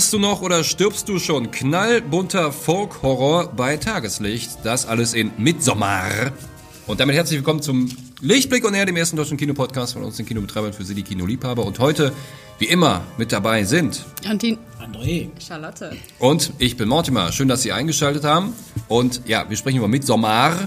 Feierst du noch oder stirbst du schon? Knallbunter Folk-Horror bei Tageslicht. Das alles in Midsommar. Und damit herzlich willkommen zum Lichtblick und er, dem ersten deutschen Kinopodcast von uns, den Kinobetreibern für Sie, die Kinoliebhaber. Und heute, wie immer, mit dabei sind Jantin. André. Charlotte. und ich bin Mortimer. Schön, dass Sie eingeschaltet haben. Und ja, wir sprechen über Midsommar.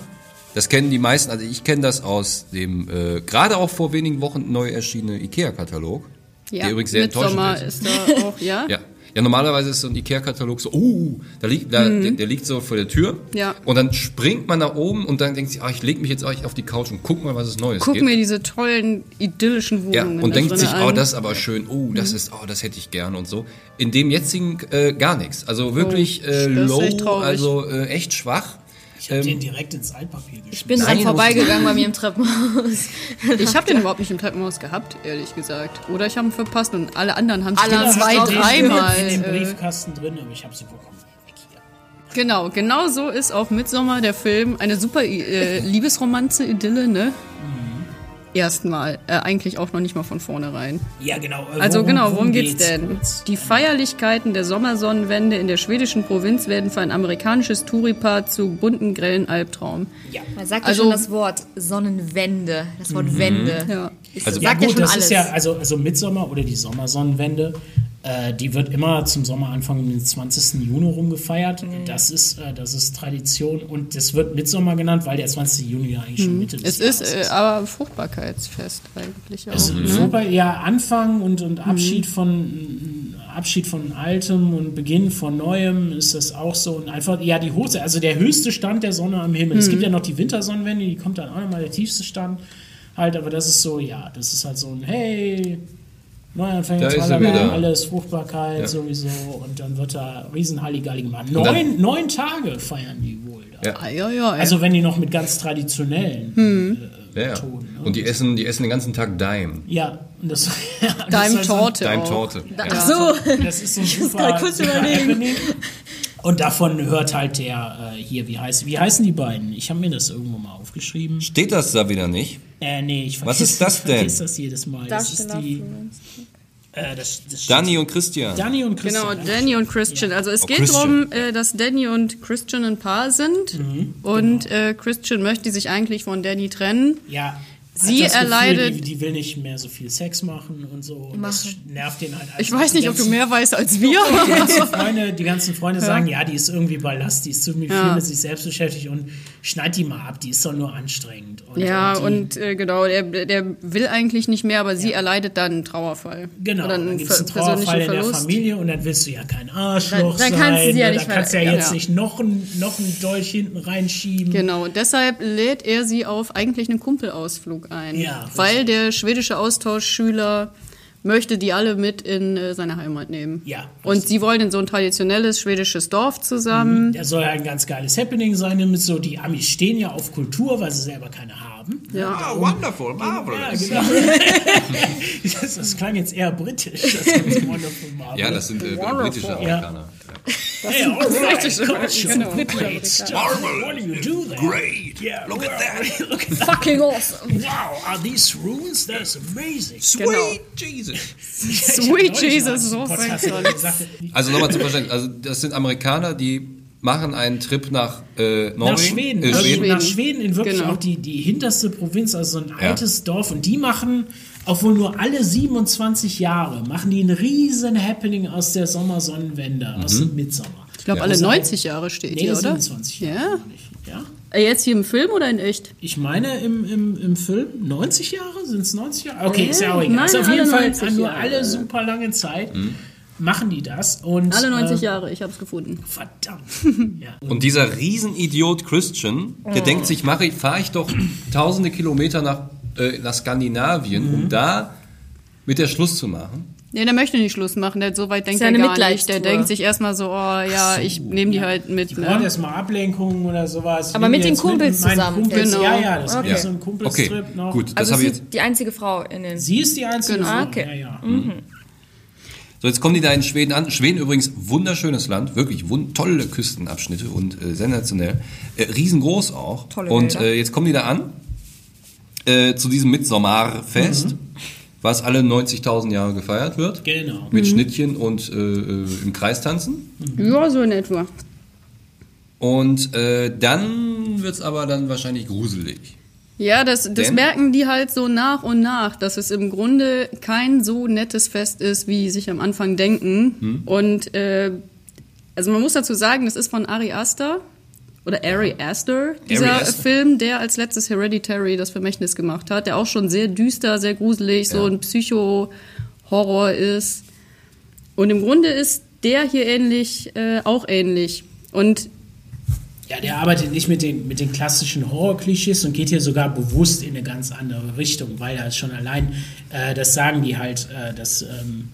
Das kennen die meisten, also ich kenne das aus dem äh, gerade auch vor wenigen Wochen neu erschienene IKEA-Katalog. Ja, der übrigens sehr Midsommar enttäuschend ist da auch, ja? Ja. Ja, normalerweise ist so ein Ikea-Katalog so, oh, da liegt, da, der, der liegt so vor der Tür. Mhm. Ja. Und dann springt man nach oben und dann denkt sich, ah, ich leg mich jetzt euch auf die Couch und guck mal, was es Neues Guck gibt. mir diese tollen, idyllischen ja, Wohnungen und da denkt sich, an. Mhm. oh, das ist aber schön, oh, das ist, oh, das hätte ich gern und so. In dem jetzigen äh, gar nichts. Also wirklich Oh, äh, low, traurig. also äh, echt schwach. Ich habe Ähm, den direkt ins Altpapier geschrieben. Ich bin dran vorbeigegangen bei mir im Treppenhaus. Ich habe den überhaupt nicht im Treppenhaus gehabt, ehrlich gesagt. Oder ich habe ihn verpasst und alle anderen haben Alle zwei, dreimal. in dem Äh, Briefkasten drin, aber ich habe sie bekommen. Genau, genau so ist auch Midsommar, der Film. Eine super äh, Liebesromanze, Idylle, ne? Erstmal. Äh, eigentlich auch noch nicht mal von vornherein. Ja, genau. äh, Also worum- genau, worum geht's denn? kurz? Die Feierlichkeiten der Sommersonnenwende in der schwedischen Provinz werden für ein amerikanisches Touripaar zu bunten, grellen Albtraum. Ja. Man sagt Also- ja schon das Wort Sonnenwende. Das Wort Wende. Ja. Also- Ja ja gut, schon das alles. ist ja, also, also Mitsommer oder die Sommersonnenwende, äh, die wird immer zum Sommeranfang um den 20. Juni rum gefeiert. Mhm. Das, ist, äh, das ist Tradition und das wird Mitsommer genannt, weil der 20. Juni ja eigentlich schon Mitte des Mhm. Es ist Jahres äh, aber Fruchtbarkeitsfest eigentlich auch. Es ne? ist super, ja, Anfang und, und Abschied von Abschied von Altem und Beginn von Neuem ist das auch so. Und einfach, ja, die Hose, also der höchste Stand der Sonne am Himmel. Es gibt ja noch die Wintersonnenwende, die kommt dann auch nochmal der tiefste Stand. Halt, aber das ist so, ja, das ist halt so ein Hey, Neuanfang, Da ist er tralala, wieder. alles, Fruchtbarkeit Ja. sowieso. Und dann wird da riesen Halligalli gemacht. Neun, neun Tage feiern die wohl. Da. Ja. Ja, ja, Also wenn die noch mit ganz traditionellen Hm. äh. Methoden. ne? Und die essen, die essen den ganzen Tag Dime. Ja, und das, ist also- Torte. Auch. Torte. Ja. Ach so. Das ist so ein muss super, gerade kurz überlegen. Und davon hört halt der äh, hier, wie, heißt, wie heißen die beiden? Ich habe mir das irgendwo mal aufgeschrieben. Steht das da wieder nicht? Äh, nee, ich Was vergesse- ist das ich vergesse denn? das jedes Mal. Das ist die, äh, das, das Danny und Christian. Danny und Genau, Christian. Danny und Christian. Also es Oh, geht Christian. darum, äh, dass Danny und Christian ein Paar sind und äh, Christian möchte sich eigentlich von Danny trennen. Ja. Sie Gefühl, erleidet- Die, die will nicht mehr so viel Sex machen und so. Und das nervt den halt. Ich weiß nicht, ob du mehr weißt als wir. Die ganzen Freunde, die ganzen Freunde sagen, ja, die ist irgendwie Ballast, die ist ziemlich viel Ja. mit sich selbst beschäftigt und schneid die mal ab, die ist doch nur anstrengend. Und, Ja, die, und äh, genau, der, der will eigentlich nicht mehr, aber sie erleidet dann einen Trauerfall. Genau, Oder dann gibt es einen Trauerfall in der. Familie und dann willst du ja kein Arschloch Dann- dann sein. kannst du sie ja ne? nicht da kannst du ja jetzt ja. nicht noch ein, noch ein Dolch hinten reinschieben. Genau, und deshalb lädt er sie auf eigentlich einen Kumpelausflug ein. Ja, weil der schwedische Austauschschüler möchte die alle mit in äh, seine Heimat nehmen. Ja, Und sie wollen in so ein traditionelles schwedisches Dorf zusammen. Der soll ja ein ganz geiles Happening sein, damit so die Amis stehen ja auf Kultur, weil sie selber keine haben. Ja. Oh, wonderful, Ja, marvelous. genau. das, das klang jetzt eher britisch. Das Wonderful Marvel. Ja, das sind äh, britische Amerikaner. Hey, all right, britische culture, Genau. great stuff. What do you do there? Great. Yeah, Look at that. Look at that. Fucking awesome. Wow, are these runes? That's amazing. Sweet Genau. Jesus. Sweet Jesus, so fängt. Also nochmal zum Verständnis. Also das sind Amerikaner, die machen einen Trip nach äh, Norwegen. Nach Schweden. Äh, Schweden. Nach Schweden in wirklich Genau. auch die, die hinterste Provinz, also so ein Ja. altes Dorf. Und die machen, obwohl nur alle 27 Jahre, machen die ein riesen Happening aus der Sommersonnenwende, aus Mhm. dem Mitsommer. Ich glaube, Ja. alle Also- 90 Jahre steht Nee, hier, oder? 27 Jahre. Ja. Äh, Jetzt hier im Film oder in echt? Ich meine im, im, im Film 90 Jahre? Sind es 90 Jahre? Okay, ist ja auch egal. Nein, ist auf jeden Fall 90 nur alle super lange Zeit. Mhm. Machen die das und Alle 90 äh, Jahre, ich habe es gefunden. verdammt. ja. Und dieser Riesenidiot Christian, der Oh. denkt sich, mache ich, fahre ich doch tausende Kilometer nach, äh, nach Skandinavien, Mhm. um da mit der Schluss zu machen. Nee, der möchte nicht Schluss machen, der so weit denkt ja er gar nicht. Der denkt sich erstmal so, oh ja, ich nehme die halt mit. Die brauchen Ne? erstmal Ablenkung oder sowas. Ich Aber mit den mit Kumpels meinen zusammen. Kumpels. Genau. Ja, ja, das Okay. ist so ein Kumpelstrip Okay, noch. gut, das Also habe sie ich jetzt. ist die einzige Frau in den. Sie ist die einzige Genau. Frau. Ah, okay. Ja, ja. So, jetzt kommen die da in Schweden an. Schweden übrigens wunderschönes Land, wirklich wund tolle Küstenabschnitte und äh, sensationell. Äh, riesengroß auch. Tolle und äh, jetzt kommen die da an, äh, zu diesem Mitsommarfest. was alle 90.000 Jahre gefeiert wird. Genau. Mit Schnittchen und äh, äh, im Kreis tanzen. Ja, so in etwa. Und äh, dann wird's aber dann wahrscheinlich gruselig. Ja, das, das Denn? merken die halt so nach und nach, dass es im Grunde kein so nettes Fest ist, wie sich am Anfang denken. Hm. Und äh, also man muss dazu sagen, das ist von Ari Aster oder Ari Aster, dieser Aster. Film, der als letztes Hereditary das Vermächtnis gemacht hat, der auch schon sehr düster, sehr gruselig, so Ja. ein Psycho-Horror ist. Und im Grunde ist der hier ähnlich, äh, auch ähnlich. Und Ja, der arbeitet nicht mit den, mit den klassischen Horror-Klischees und geht hier sogar bewusst in eine ganz andere Richtung, weil er schon allein, äh, das sagen die halt, äh, dass ähm,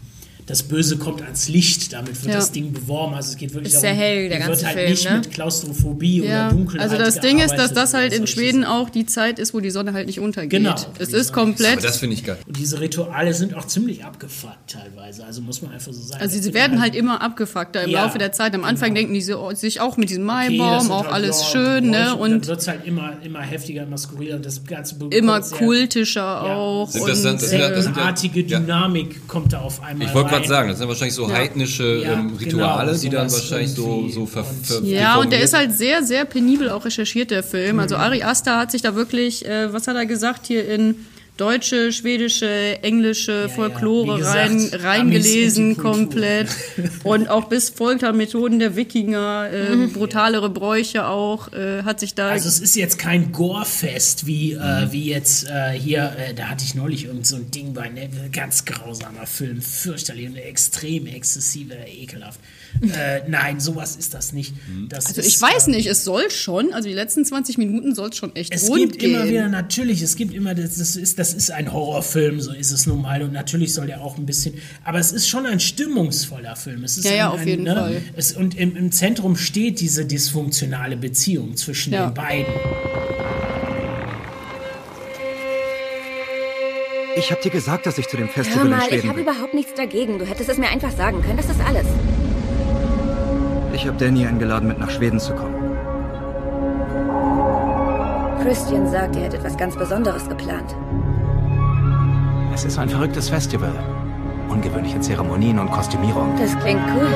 das Böse kommt ans Licht, damit wird Ja. das Ding beworben. Also es geht wirklich Ist sehr hell, der er ganze wird halt Film, nicht ne? mit Klaustrophobie Ja, oder Dunkelheit also das Ding ist, dass das halt in Schweden auch die Zeit ist, wo die Sonne halt nicht untergeht. Genau. Es ist komplett. Aber das finde ich geil. Und diese Rituale sind auch ziemlich abgefuckt teilweise, also muss man einfach so sagen. Also Das sie sind werden halt immer abgefuckter im Ja, Laufe der Zeit. Am Anfang genau. denken die so, sich auch mit diesem Okay, das Maibaum, sind auch halt, alles ja, schön, ne? Bräuche, dann Und wird es halt immer, immer heftiger, immer skurriler und das Ganze immer kultischer auch. Das und, das das artige ja. Dynamik kommt da auf einmal Ich wollte gerade sagen, das sind wahrscheinlich so heidnische Ja, ähm, Rituale, genau, die dann wahrscheinlich so, so ver, Und- ver, Ja, und der ist halt sehr, sehr penibel auch recherchiert, der Film. Also Mhm. Ari Aster hat sich da wirklich, äh, was hat er gesagt, hier in deutsche, schwedische, englische ja. Folklore gesagt, rein, reingelesen komplett. und auch bis Foltermethoden der Wikinger, äh, Mhm. brutalere Bräuche auch, äh, hat sich da... Also es ist jetzt kein Gore-Fest wie, äh, wie jetzt äh, hier, äh, da hatte ich neulich irgend so ein Ding bei, ne, ganz grausamer Film, fürchterlich und extrem exzessiv, äh, ekelhaft. Äh, nein, sowas ist das nicht. Das also ist, ich weiß äh, nicht, es soll schon, also die letzten 20 Minuten soll es schon echt Es rund gibt gehen. immer wieder, natürlich, es gibt immer, das das ist, das ist ein Horrorfilm, so ist es nun mal. Und natürlich soll der auch ein bisschen, aber es ist schon ein stimmungsvoller Film. Es ist Ja, ein, ja, auf ein, jeden ne, Fall. Es, und im, im Zentrum steht diese dysfunktionale Beziehung zwischen Ja. den beiden. Ich hab dir gesagt, dass ich zu dem Hör Festival in mal, ich Schweden habe bin. überhaupt nichts dagegen. Du hättest es mir einfach sagen können. Das ist alles. Ich habe Danny eingeladen, mit nach Schweden zu kommen. Christian sagt, ihr hättet was ganz Besonderes geplant. Es ist ein verrücktes Festival. Ungewöhnliche Zeremonien und Kostümierung. Das klingt cool.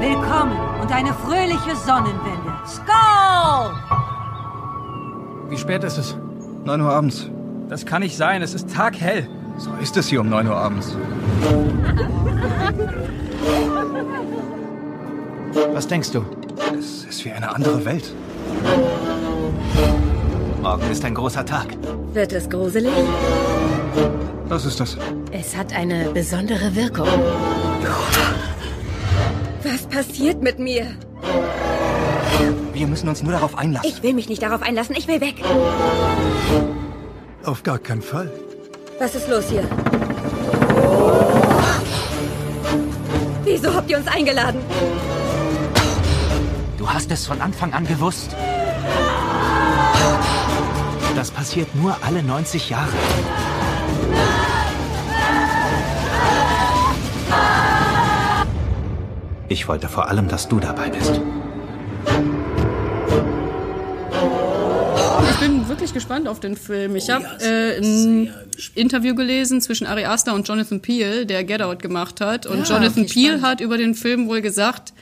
Willkommen und eine fröhliche Sonnenwende. Skol! Wie spät ist es? 9 Uhr abends. Das kann nicht sein. Es ist taghell. So ist es hier um 9 Uhr abends. Was denkst du? Es ist wie eine andere Welt. Morgen ist ein großer Tag. Wird es gruselig? Was ist das? Es hat eine besondere Wirkung. Was passiert mit mir? Wir müssen uns nur darauf einlassen. Ich will mich nicht darauf einlassen. Ich will weg. Auf gar keinen Fall. Was ist los hier? Wieso habt ihr uns eingeladen? Du hast es von Anfang an gewusst. Das passiert nur alle 90 Jahre. Ich wollte vor allem, dass du dabei bist. Wirklich gespannt auf den Film. Ich habe ja, äh, ein. Interview gelesen zwischen Ari Aster und Jonathan Peele, der Get Out gemacht hat. Und Ja, Jonathan Peele spannend. hat über den Film wohl gesagt,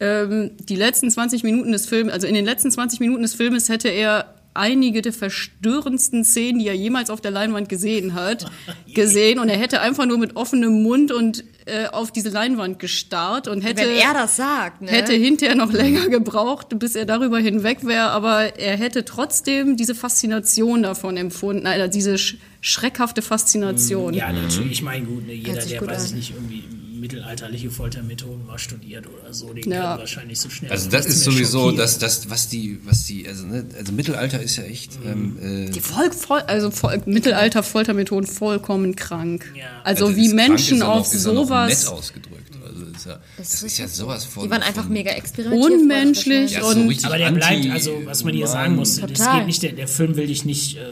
ähm, die letzten 20 Minuten des Films, also in den letzten 20 Minuten des Filmes hätte er einige der verstörendsten Szenen, die er jemals auf der Leinwand gesehen hat, gesehen. Und er hätte einfach nur mit offenem Mund und äh, auf diese Leinwand gestarrt und hätte Wenn er das sagt, ne? hätte hinterher noch länger gebraucht, bis er darüber hinweg wäre, aber er hätte trotzdem diese Faszination davon empfunden, also diese sch schreckhafte Faszination. Ja, natürlich. Ich meine, gut, ne, jeder, der, weiß ich nicht, irgendwie mittelalterliche Foltermethoden mal studiert oder so, den Ja. kann wahrscheinlich so schnell. Also das ist sowieso das, das, was die, was die, also, ne, also Mittelalter ist ja echt, ähm, äh, Die Volk, voll, also voll, Mittelalter Foltermethoden vollkommen krank. Ja. Also, also wie Menschen noch- auf sowas nett ausgedrückt. Also ist ja, das, ist ja sowas von. Die waren einfach mega experimentierfreudig unmenschlich Ja, so und Aber der bleibt, also was man hier sagen muss, das geht nicht, der, der Film will dich nicht äh,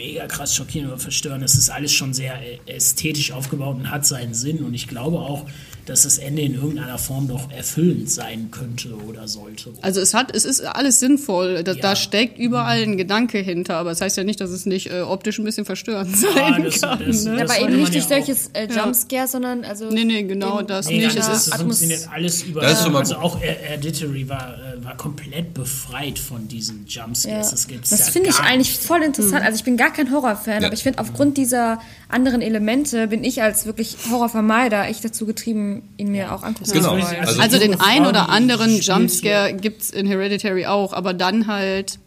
mega krass schockieren oder verstören. Es ist alles schon sehr äh, ästhetisch aufgebaut und hat seinen Sinn. Und ich glaube auch, dass das Ende in irgendeiner Form doch erfüllend sein könnte oder sollte. Also es hat, es ist alles sinnvoll. Da, Ja. da steckt überall ein Gedanke hinter, aber es das heißt ja nicht, dass es nicht äh, optisch ein bisschen verstörend sein Ja, das- kann. das- ne? Aber eben nicht ja durch auch. solches äh, Jumpscare, sondern also. Nee, nee, genau das Nee, nicht. das, Es ist, alles über. Das ist schon mal also auch äh, Hereditary war, äh, war komplett befreit von diesen Ja. Jumpscares. Das, gibt's Das ja finde ich eigentlich voll interessant. Also ich bin gar kein Horrorfan, Ja. aber ich finde aufgrund dieser anderen Elemente bin ich als wirklich Horrorvermeider echt dazu getrieben, ihn mir auch angucken Genau. zu wollen. Also- also den junge ein Frau, oder anderen Jumpscare hier- gibt's in Hereditary auch, aber dann halt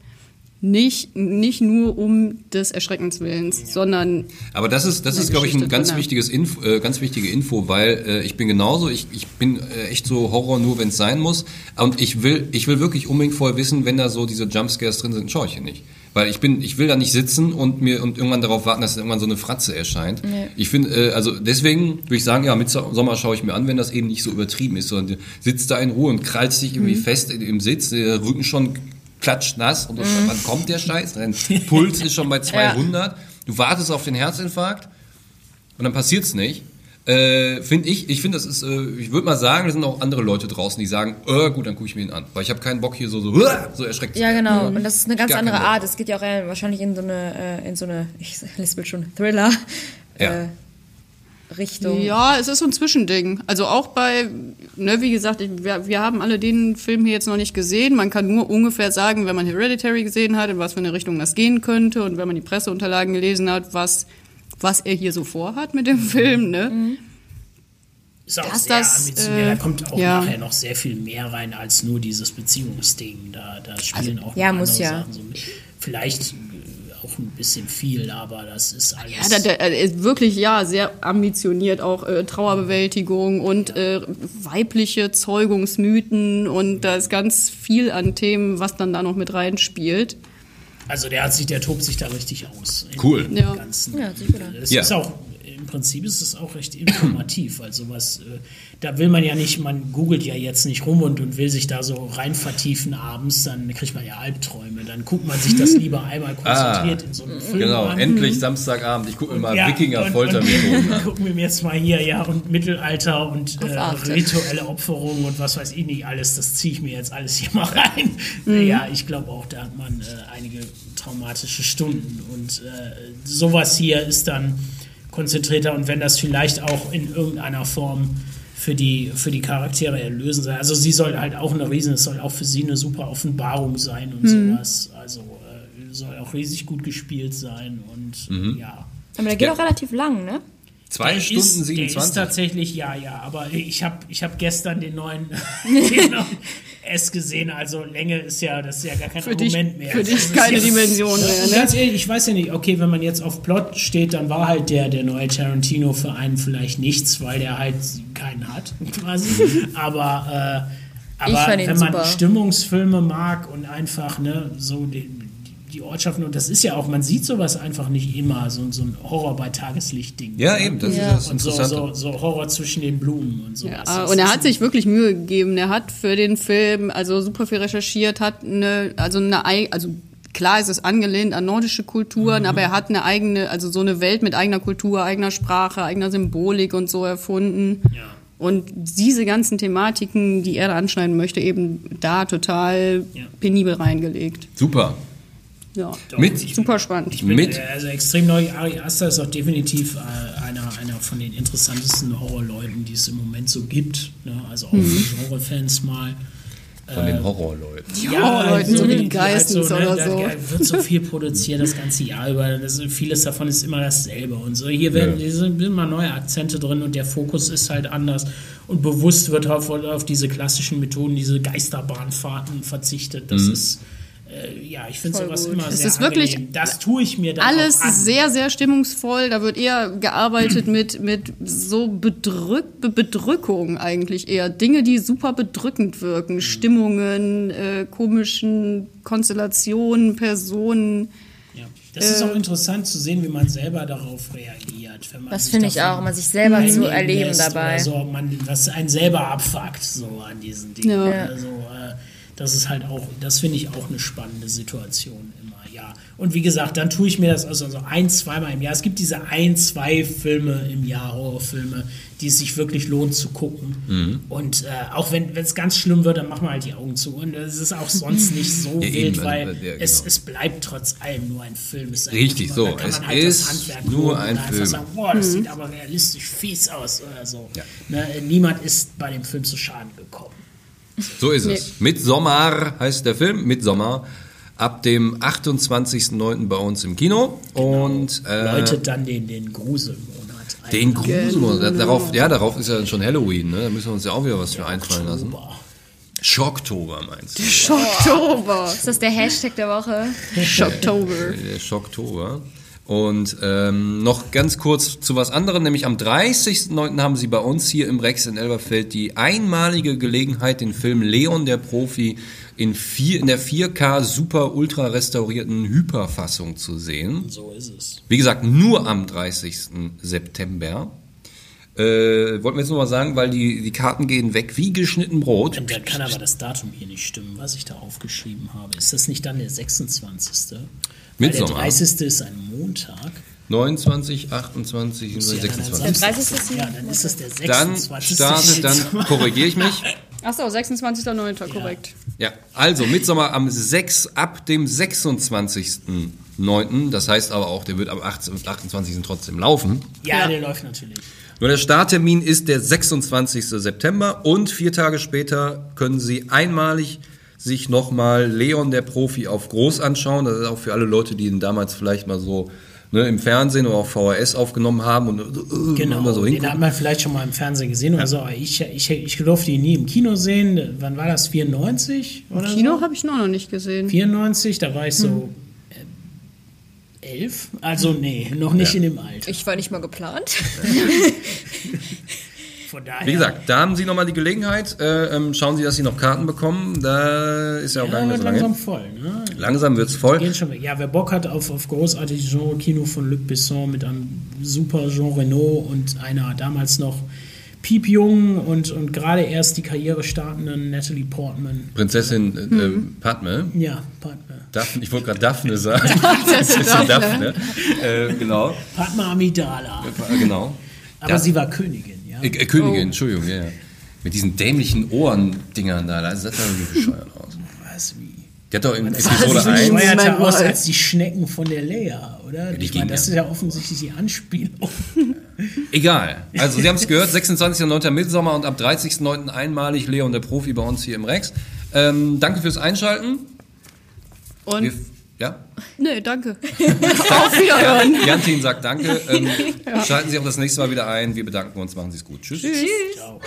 nicht, nicht nur um des Erschreckens Willens, sondern Aber das ist, das ist, glaube ich, ein ganz drin. wichtiges Info, äh, ganz wichtige Info, weil äh, ich bin genauso, ich, ich bin äh, echt so Horror nur, wenn es sein muss. Und ich will, ich will wirklich unbedingt vorher wissen, wenn da so diese Jumpscares drin sind, schaue ich hier nicht. Weil ich bin, ich will da nicht sitzen und mir und irgendwann darauf warten, dass irgendwann so eine Fratze erscheint. Ich finde, äh, also deswegen würde ich sagen, ja, mit Sommer schaue ich mir an, wenn das eben nicht so übertrieben ist, sondern sitzt da in Ruhe und krallst dich irgendwie fest in, im Sitz, der Rücken schon klatscht nass und du, wann kommt der Scheiß? Dein Puls ist schon bei 200. Du wartest auf den Herzinfarkt und dann passiert's nicht. Äh, finde ich, ich finde, das ist, äh, ich würde mal sagen, es sind auch andere Leute draußen, die sagen, äh, gut, dann gucke ich mir ihn an. Weil ich habe keinen Bock hier so, so, so erschreckt Ja, genau. Und das ist eine ganz Gar andere. Art. Es geht ja auch eher wahrscheinlich in so eine, äh, in so eine, ich lispel schon, Thriller. Ja. Richtung. Ja, es ist so ein Zwischending. Also auch bei, ne, wie gesagt, ich, wir, wir haben alle den Film hier jetzt noch nicht gesehen. Man kann nur ungefähr sagen, wenn man Hereditary gesehen hat, in was für eine Richtung das gehen könnte und wenn man die Presseunterlagen gelesen hat, was, was er hier so vorhat mit dem Film, ne? Ist auch Dass sehr das, ambitioniert. äh, da kommt auch ja. nachher noch sehr viel mehr rein als nur dieses Beziehungsding. Da, da spielen auch ja, andere ja. Sachen so mit. Vielleicht auch ein bisschen viel, aber das ist alles. Ja, der, der ist wirklich, ja, sehr ambitioniert, auch äh, Trauerbewältigung und äh, weibliche Zeugungsmythen und da ist ganz viel an Themen, was dann da noch mit reinspielt. also der hat sich, der tobt sich da richtig aus. Cool. Ja. Ganzen. Ja. Es Ja. ist auch, im Prinzip ist es auch recht informativ. Also was, äh, da will man ja nicht, man googelt ja jetzt nicht rum und, und will sich da so rein vertiefen abends, dann kriegt man ja Albträume. Dann guckt man sich das lieber einmal konzentriert in so einem Film Genau, an. endlich Samstagabend. Ich gucke mir mal Ja, Wikinger Foltermethoden und an. Gucken wir mir jetzt mal hier, ja, und Mittelalter und äh, rituelle Opferung und was weiß ich nicht alles, das ziehe ich mir jetzt alles hier mal rein. Mhm. Ja, ich glaube auch, da hat man äh, einige traumatische Stunden und äh, sowas hier ist dann konzentrierter und wenn das vielleicht auch in irgendeiner Form für die, für die Charaktere erlösen soll. Also sie soll halt auch eine riesen, es soll auch für sie eine super Offenbarung sein und Mhm. sowas. Also äh, soll auch riesig gut gespielt sein und Mhm. ja. Aber der geht Ja. auch relativ lang, ne? Zwei Der Stunden ist, Der ist 27. tatsächlich, ja, ja, aber ich habe ich hab gestern den neuen, den neuen S gesehen, also Länge ist ja, das ist ja gar kein Für dich, Argument mehr. für Das dich ist keine ja- Dimension mehr, ne? ganz ehrlich, ich weiß ja nicht, okay, wenn man jetzt auf Plot steht, dann war halt der, der neue Tarantino für einen vielleicht nichts, weil der halt keinen hat, quasi. aber äh, aber wenn man super. Stimmungsfilme mag und einfach, ne, so die, die Ortschaften, und das ist ja auch, man sieht sowas einfach nicht immer, so, so ein Horror bei Tageslicht-Ding. Ja, ne? eben, das Ja. ist das Und so, so, so Horror zwischen den Blumen und so. Ja, und er hat sich wirklich Mühe gegeben. Er hat für den Film also super viel recherchiert, hat eine, also eine, ei- also klar ist es angelehnt an nordische Kulturen, aber er hat eine eigene, also so eine Welt mit eigener Kultur, eigener Sprache, eigener Symbolik und so erfunden. Ja. Und diese ganzen Thematiken, die er da anschneiden möchte, eben da total Ja. penibel reingelegt. Super. Ja, Mit- super spannend. Ich bin Mit- äh, also extrem neu. Ari Aster ist auch definitiv äh, einer, einer von den interessantesten Horrorleuten, die es im Moment so gibt. Ne? Also auch Mhm. für Horrorfans mal. Von den Horrorleuten. Horrorleuten, so wie die die halt Geistens oder da so. wird so viel produziert das ganze Jahr über. Das, vieles davon ist immer dasselbe und so. Hier werden Ja. hier sind immer neue Akzente drin und der Fokus ist halt anders. Und bewusst wird auf, auf diese klassischen Methoden, diese Geisterbahnfahrten verzichtet. Das ist, äh, ja, ich finde sowas gut. immer Es sehr ist wirklich. Das tue ich mir dann Alles auch an. sehr, sehr stimmungsvoll. Da wird eher gearbeitet mit, mit so Bedrück, Be- Bedrückung eigentlich eher. Dinge, die super bedrückend wirken. Stimmungen, äh, komischen Konstellationen, Personen. Ja. Das ist auch interessant zu sehen, wie man selber darauf reagiert. Wenn man Das finde ich auch, man sich selber zu erleben dabei. So, man, was einen selber abfuckt, so an diesen Dingen. Ja. Also, äh, das ist halt auch, das finde ich auch eine spannende Situation immer. Ja, ja. Und wie gesagt, dann tue ich mir das also so ein, zweimal im Jahr. Es gibt diese ein, zwei Filme im Jahr, Horrorfilme, die es sich wirklich lohnt zu gucken. Mhm. Und äh, auch wenn es ganz schlimm wird, dann machen wir halt die Augen zu. Und es ist auch sonst nicht so Ja, eben, wild, also, weil ja, es, genau. es bleibt trotz allem nur ein Film. Es ist ein Richtig, Film. so. Da kann Es man halt ist das Handwerk nur ein und einfach Film. Sagen, boah, das sieht aber realistisch fies aus oder so. Ja. Ne, niemand ist bei dem Film zu Schaden gekommen. So ist es. Midsommar heißt der Film, Midsommar. Ab dem 28.09. bei uns im Kino. Und äh, Läutet dann den, den Gruselmonat ein. den Gruselmonat. Darauf, ja, darauf ist ja dann schon Halloween, ne? Da müssen wir uns ja auch wieder was für einfallen lassen. Schocktober meinst du? Schocktober. Ist das der Hashtag der Woche? Schocktober. Der Schocktober. Und ähm, noch ganz kurz zu was anderem, nämlich am 30.09. haben sie bei uns hier im Rex in Elberfeld die einmalige Gelegenheit, den Film Leon der Profi in, vier, in der 4K super ultra restaurierten Hyperfassung zu sehen. So ist es. Wie gesagt, nur am 30. September. Äh, wollten wir jetzt nur mal sagen, weil die, die Karten gehen weg wie geschnitten Brot. Dann kann aber das Datum hier nicht stimmen, was ich da aufgeschrieben habe. Ist das nicht dann der 26.? Weil der Midsommar. 30. ist ein Montag. 29, 28, Ist ja dann ein 26. Der 30. ist Ja, dann ist das der Dann 26. startet, dann korrigiere ich mich. Achso, 26.09. korrekt. Ja, also Midsommar am 6, ab dem 26.09. Das heißt aber auch, der wird am 18 und 28. trotzdem laufen. Ja, der läuft natürlich. Nur der Starttermin ist der 26. September und vier Tage später können Sie einmalig sich nochmal Leon der Profi auf groß anschauen. Das ist auch für alle Leute, die ihn damals vielleicht mal so ne, im Fernsehen oder auf VHS aufgenommen haben und äh, Genau, mal so den hingucken. hat man vielleicht schon mal im Fernsehen gesehen. Also ich, ich, ich durfte ihn nie im Kino sehen. Wann war das? 94 oder Kino so? habe ich noch noch nicht gesehen. 94, da war ich so Hm. äh, elf. Also nee, noch nicht in dem Alter. Ich war nicht mal geplant. Von daher. Wie gesagt, da haben Sie nochmal die Gelegenheit. Äh, ähm, schauen Sie, dass Sie noch Karten bekommen. Da ist ja auch gar ja, nicht mehr wird so lange. langsam voll. Ne? Langsam wird's voll. Gehen schon weg. Ja, wer Bock hat auf, auf großartiges Genre-Kino von Luc Besson mit einem super Jean Reno und einer damals noch piepjungen und, und gerade erst die Karriere startenden Natalie Portman. Prinzessin äh, äh, Padme. Ja, Padme. Daphne, ich wollte gerade Daphne sagen. Prinzessin Daphne. Äh, genau. Padme Amidala. Äh, genau. Aber Ja. sie war Königin, ja. Äh, äh, Königin, Entschuldigung, ja, ja. Mit diesen dämlichen Ohrendingern da, das sah irgendwie bescheuert aus. Was, wie? Die hat doch in Episode sieht 1. bescheuerter aus als die Schnecken von der Leia, oder? Die ich meine, das ja. ist ja offensichtlich die Anspielung. Egal. Also, Sie haben es gehört, 26.09. Midsommer und ab 30.09. einmalig Leon der Profi bei uns hier im Rex. Ähm, danke fürs Einschalten. Und, Wir, ja? nee, danke. Auf Wiederhören. Jantin sagt Danke. Ähm, Schalten Sie auch das nächste Mal wieder ein. Wir bedanken uns. Machen Sie es gut. Tschüss. Tschüss. Ciao.